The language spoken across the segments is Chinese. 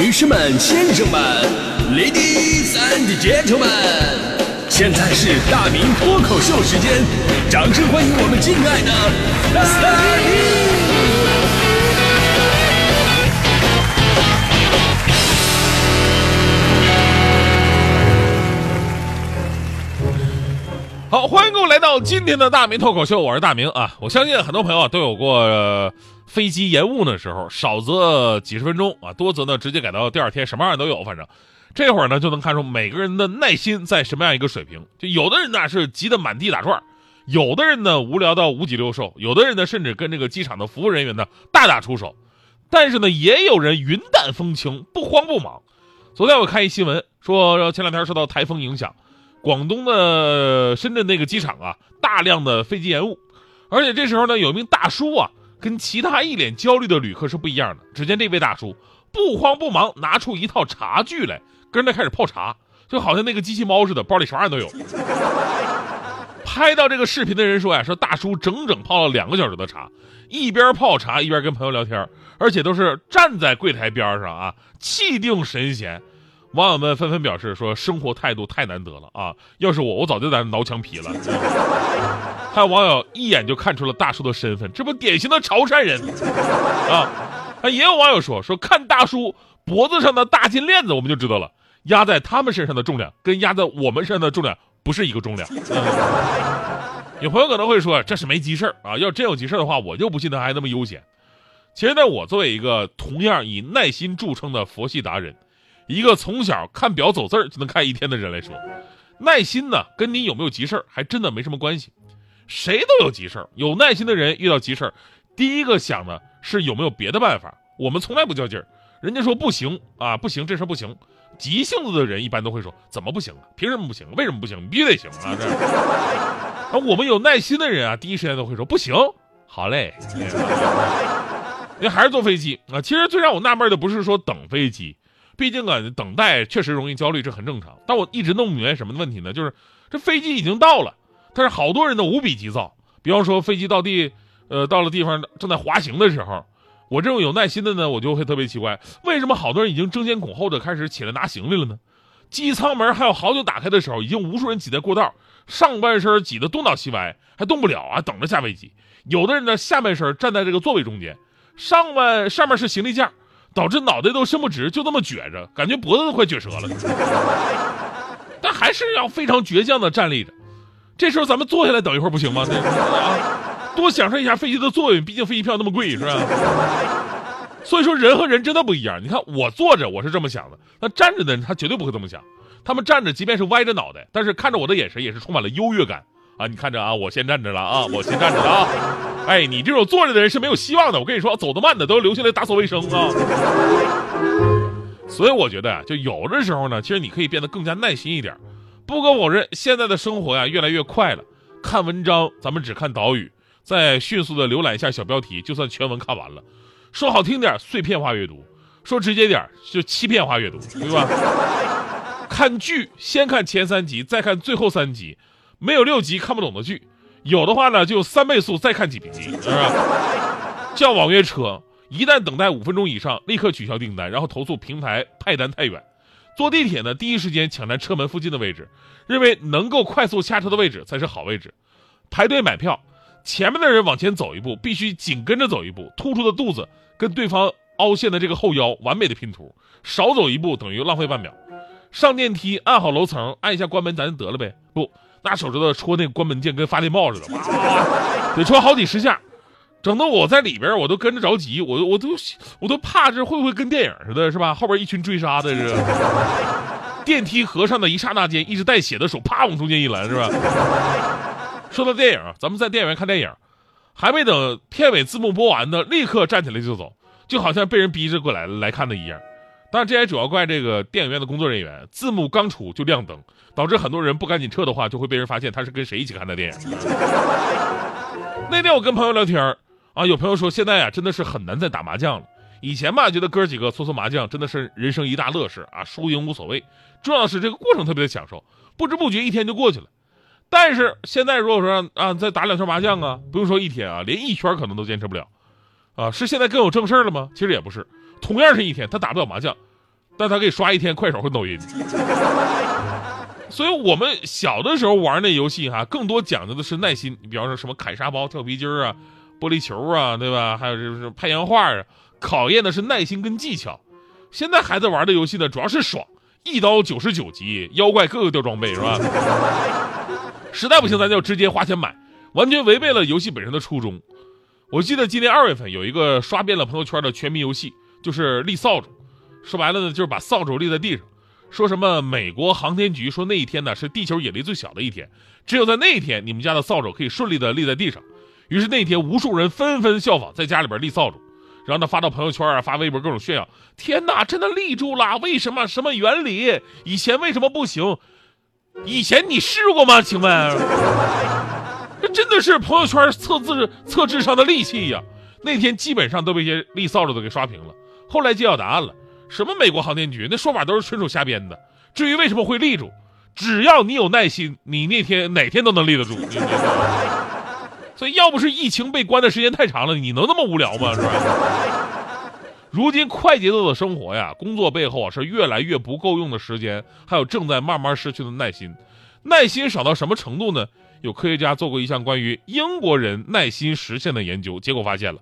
女士们、先生们，Ladies and Gentlemen，现在是大明脱口秀时间，掌声欢迎我们敬爱的大明！好，欢迎各位来到今天的大明脱口秀，我是大明啊。我相信很多朋友都有过、飞机延误的时候，少则几十分钟啊，多则呢直接改到第二天，什么样都有。反正这会儿呢就能看出每个人的耐心在什么样一个水平。就有的人呢是急得满地打转，有的人呢无聊到五脊六兽，有的人呢甚至跟这个机场的服务人员呢大打出手。但是呢，也有人云淡风轻，不慌不忙。昨天我看一新闻说，前两天受到台风影响。广东的深圳那个机场啊，大量的飞机延误，而且这时候呢，有一名大叔啊，跟其他一脸焦虑的旅客是不一样的。只见这位大叔不慌不忙，拿出一套茶具来，跟着开始泡茶，就好像那个机器猫似的，包里啥样都有。拍到这个视频的人说呀，说大叔整整泡了两个小时的茶，一边泡茶一边跟朋友聊天，而且都是站在柜台边上啊，气定神闲。网友们纷纷表示说：“生活态度太难得了啊！要是我，我早就在那挠墙皮了。”还有网友一眼就看出了大叔的身份，这不典型的潮汕人啊！啊，也有网友说：“说看大叔脖子上的大金链子，我们就知道了，压在他们身上的重量跟压在我们身上的重量不是一个重量。”有朋友可能会说：“这是没急事啊！要真有急事的话，我就不信他还那么悠闲。”其实呢，我作为一个同样以耐心著称的佛系达人。一个从小看表走字儿就能看一天的人来说，耐心呢跟你有没有急事儿还真的没什么关系。谁都有急事儿，有耐心的人遇到急事儿，第一个想的是有没有别的办法。我们从来不较劲儿，人家说不行啊，不行，这事儿不行。急性子的人一般都会说怎么不行啊？凭什么不行？为什么不行？必须得行啊！这。啊我们有耐心的人啊，第一时间都会说不行，好嘞。因为还是坐飞机啊，其实最让我纳闷的不是说等飞机。毕竟啊，等待确实容易焦虑，这很正常。但我一直弄不明白什么问题呢？就是这飞机已经到了，但是好多人都无比急躁。比方说飞机到地，呃，到了地方正在滑行的时候，我这种有耐心的呢，我就会特别奇怪，为什么好多人已经争先恐后的开始起来拿行李了呢？机舱门还有好久打开的时候，已经无数人挤在过道，上半身挤得东倒西歪，还动不了啊，等着下飞机。有的人呢，下半身站在这个座位中间，上半上面是行李架。导致脑袋都伸不直，就这么撅着，感觉脖子都快撅折了。但还是要非常倔强的站立着。这时候咱们坐下来等一会儿不行吗？啊，多享受一下飞机的座位，毕竟飞机票那么贵，是吧？所以说人和人真的不一样。你看我坐着我是这么想的，那站着的人他绝对不会这么想。他们站着即便是歪着脑袋，但是看着我的眼神也是充满了优越感啊！你看着啊，我先站着了啊，我先站着了啊。哎，你这种坐着的人是没有希望的。我跟你说，走得慢的都留下来打扫卫生啊。所以我觉得啊，就有的时候呢，其实你可以变得更加耐心一点。不可否认，现在的生活呀越来越快了。看文章，咱们只看导语，再迅速的浏览一下小标题，就算全文看完了。说好听点，碎片化阅读；说直接点，就欺骗化阅读，对吧？看剧，先看前三集，再看最后三集，没有六集看不懂的剧。有的话呢，就三倍速再看几集，是吧？叫网约车，一旦等待五分钟以上，立刻取消订单，然后投诉平台派单太远。坐地铁呢，第一时间抢占车门附近的位置，认为能够快速下车的位置才是好位置。排队买票，前面的人往前走一步，必须紧跟着走一步，突出的肚子跟对方凹陷的这个后腰完美的拼图，少走一步等于浪费半秒。上电梯按好楼层，按一下关门，咱就得了呗？不。拿手指头戳那个关门键，跟发电报似的，得戳好几十下，整得我在里边，我都跟着着急，我我都我都怕这会不会跟电影似的，是吧？后边一群追杀的是。电梯合上的一刹那间，一只带血的手啪往中间一拦，是吧？说到电影，咱们在电影院看电影，还没等片尾字幕播完呢，立刻站起来就走，就好像被人逼着过来来看的一样。当然，这也主要怪这个电影院的工作人员，字幕刚出就亮灯，导致很多人不赶紧撤的话，就会被人发现他是跟谁一起看的电影。那天我跟朋友聊天啊，有朋友说现在啊真的是很难再打麻将了。以前吧，觉得哥几个搓搓麻将真的是人生一大乐事啊，输赢无所谓，重要的是这个过程特别的享受，不知不觉一天就过去了。但是现在如果说啊再打两圈麻将啊，不用说一天啊，连一圈可能都坚持不了。啊，是现在更有正事了吗？其实也不是。同样是一天，他打不了麻将，但他可以刷一天快手和抖音。所以我们小的时候玩那游戏哈，更多讲究的是耐心。你比方说什么砍沙包、跳皮筋啊、玻璃球啊，对吧？还有就是拍洋画啊，考验的是耐心跟技巧。现在孩子玩的游戏呢，主要是爽，一刀九十九级，妖怪个个掉装备是吧？实在不行，咱就直接花钱买，完全违背了游戏本身的初衷。我记得今年二月份有一个刷遍了朋友圈的全民游戏，就是立扫帚。说白了呢，就是把扫帚立在地上。说什么美国航天局说那一天呢是地球引力最小的一天，只有在那一天你们家的扫帚可以顺利的立在地上。于是那天无数人纷纷效仿，在家里边立扫帚，然后呢发到朋友圈啊，发微博各种炫耀。天哪，真的立住了！为什么？什么原理？以前为什么不行？以前你试过吗？请问？这真的是朋友圈测字测智商的利器呀！那天基本上都被一些立扫帚的给刷屏了。后来揭晓答案了。什么美国航天局？那说法都是纯属瞎编的。至于为什么会立住，只要你有耐心，你那天哪天都能立得住。所以要不是疫情被关的时间太长了，你能那么无聊吗？是吧？如今快节奏的生活呀，工作背后啊是越来越不够用的时间，还有正在慢慢失去的耐心。耐心少到什么程度呢？有科学家做过一项关于英国人耐心实现的研究，结果发现了。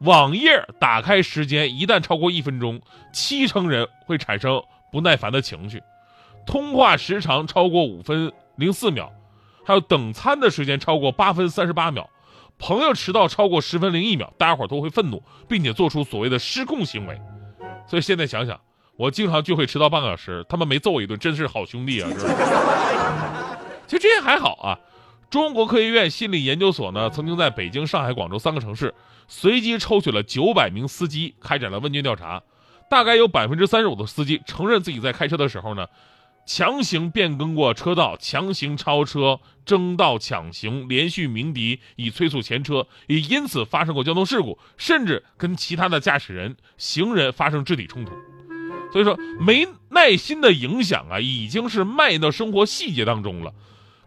网页打开时间一旦超过一分钟，七成人会产生不耐烦的情绪；通话时长超过五分零四秒，还有等餐的时间超过八分三十八秒，朋友迟到超过十分零一秒，大家伙都会愤怒，并且做出所谓的失控行为。所以现在想想，我经常聚会迟到半个小时，他们没揍我一顿，真是好兄弟啊！其实这些还好啊。中国科学院心理研究所呢，曾经在北京、上海、广州三个城市随机抽取了九百名司机，开展了问卷调查。大概有百分之三十五的司机承认自己在开车的时候呢，强行变更过车道、强行超车、争道抢行、连续鸣笛以催促前车，也因此发生过交通事故，甚至跟其他的驾驶人、行人发生肢体冲突。所以说，没耐心的影响啊，已经是蔓延到生活细节当中了。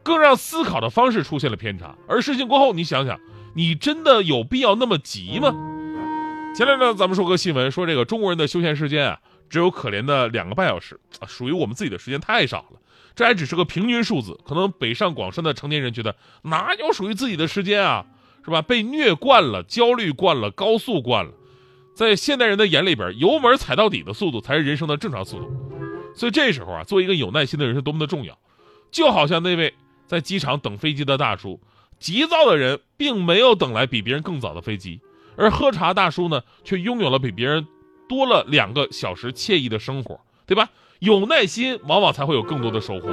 更让思考的方式出现了偏差，而事情过后，你想想，你真的有必要那么急吗？前两天咱们说个新闻，说这个中国人的休闲时间啊，只有可怜的两个半小时啊，属于我们自己的时间太少了。这还只是个平均数字，可能北上广深的成年人觉得哪有属于自己的时间啊，是吧？被虐惯了，焦虑惯了，高速惯了，在现代人的眼里边，油门踩到底的速度才是人生的正常速度。所以这时候啊，做一个有耐心的人是多么的重要，就好像那位。在机场等飞机的大叔，急躁的人并没有等来比别人更早的飞机，而喝茶大叔呢，却拥有了比别人多了两个小时惬意的生活，对吧？有耐心，往往才会有更多的收获。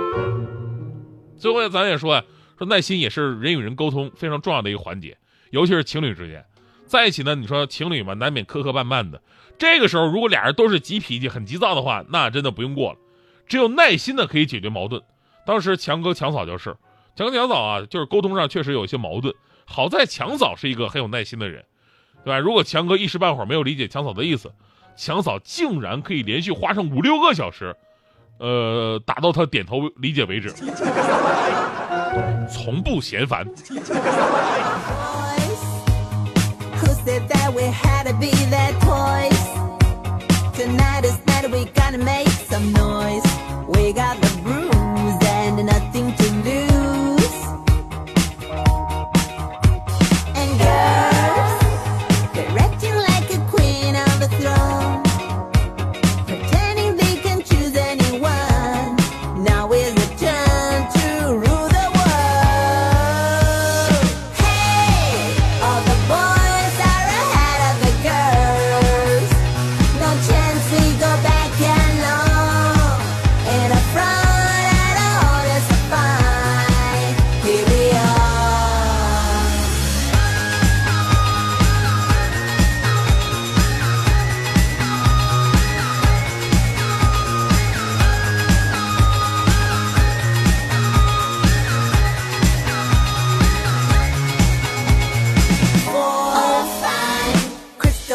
最后，咱也说呀，说耐心也是人与人沟通非常重要的一个环节，尤其是情侣之间在一起呢。你说情侣嘛，难免磕磕绊绊的。这个时候，如果俩人都是急脾气、很急躁的话，那真的不用过了。只有耐心的可以解决矛盾。当时强哥强嫂就是。强哥强嫂啊，就是沟通上确实有一些矛盾。好在强嫂是一个很有耐心的人，对吧？如果强哥一时半会儿没有理解强嫂的意思，强嫂竟然可以连续花上五六个小时，呃，打到他点头理解为止，从不嫌烦。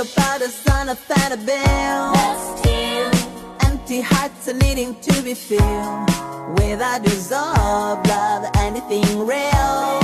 about the son of Annabelle. Empty hearts are needing to be filled with a dissolved love, anything real.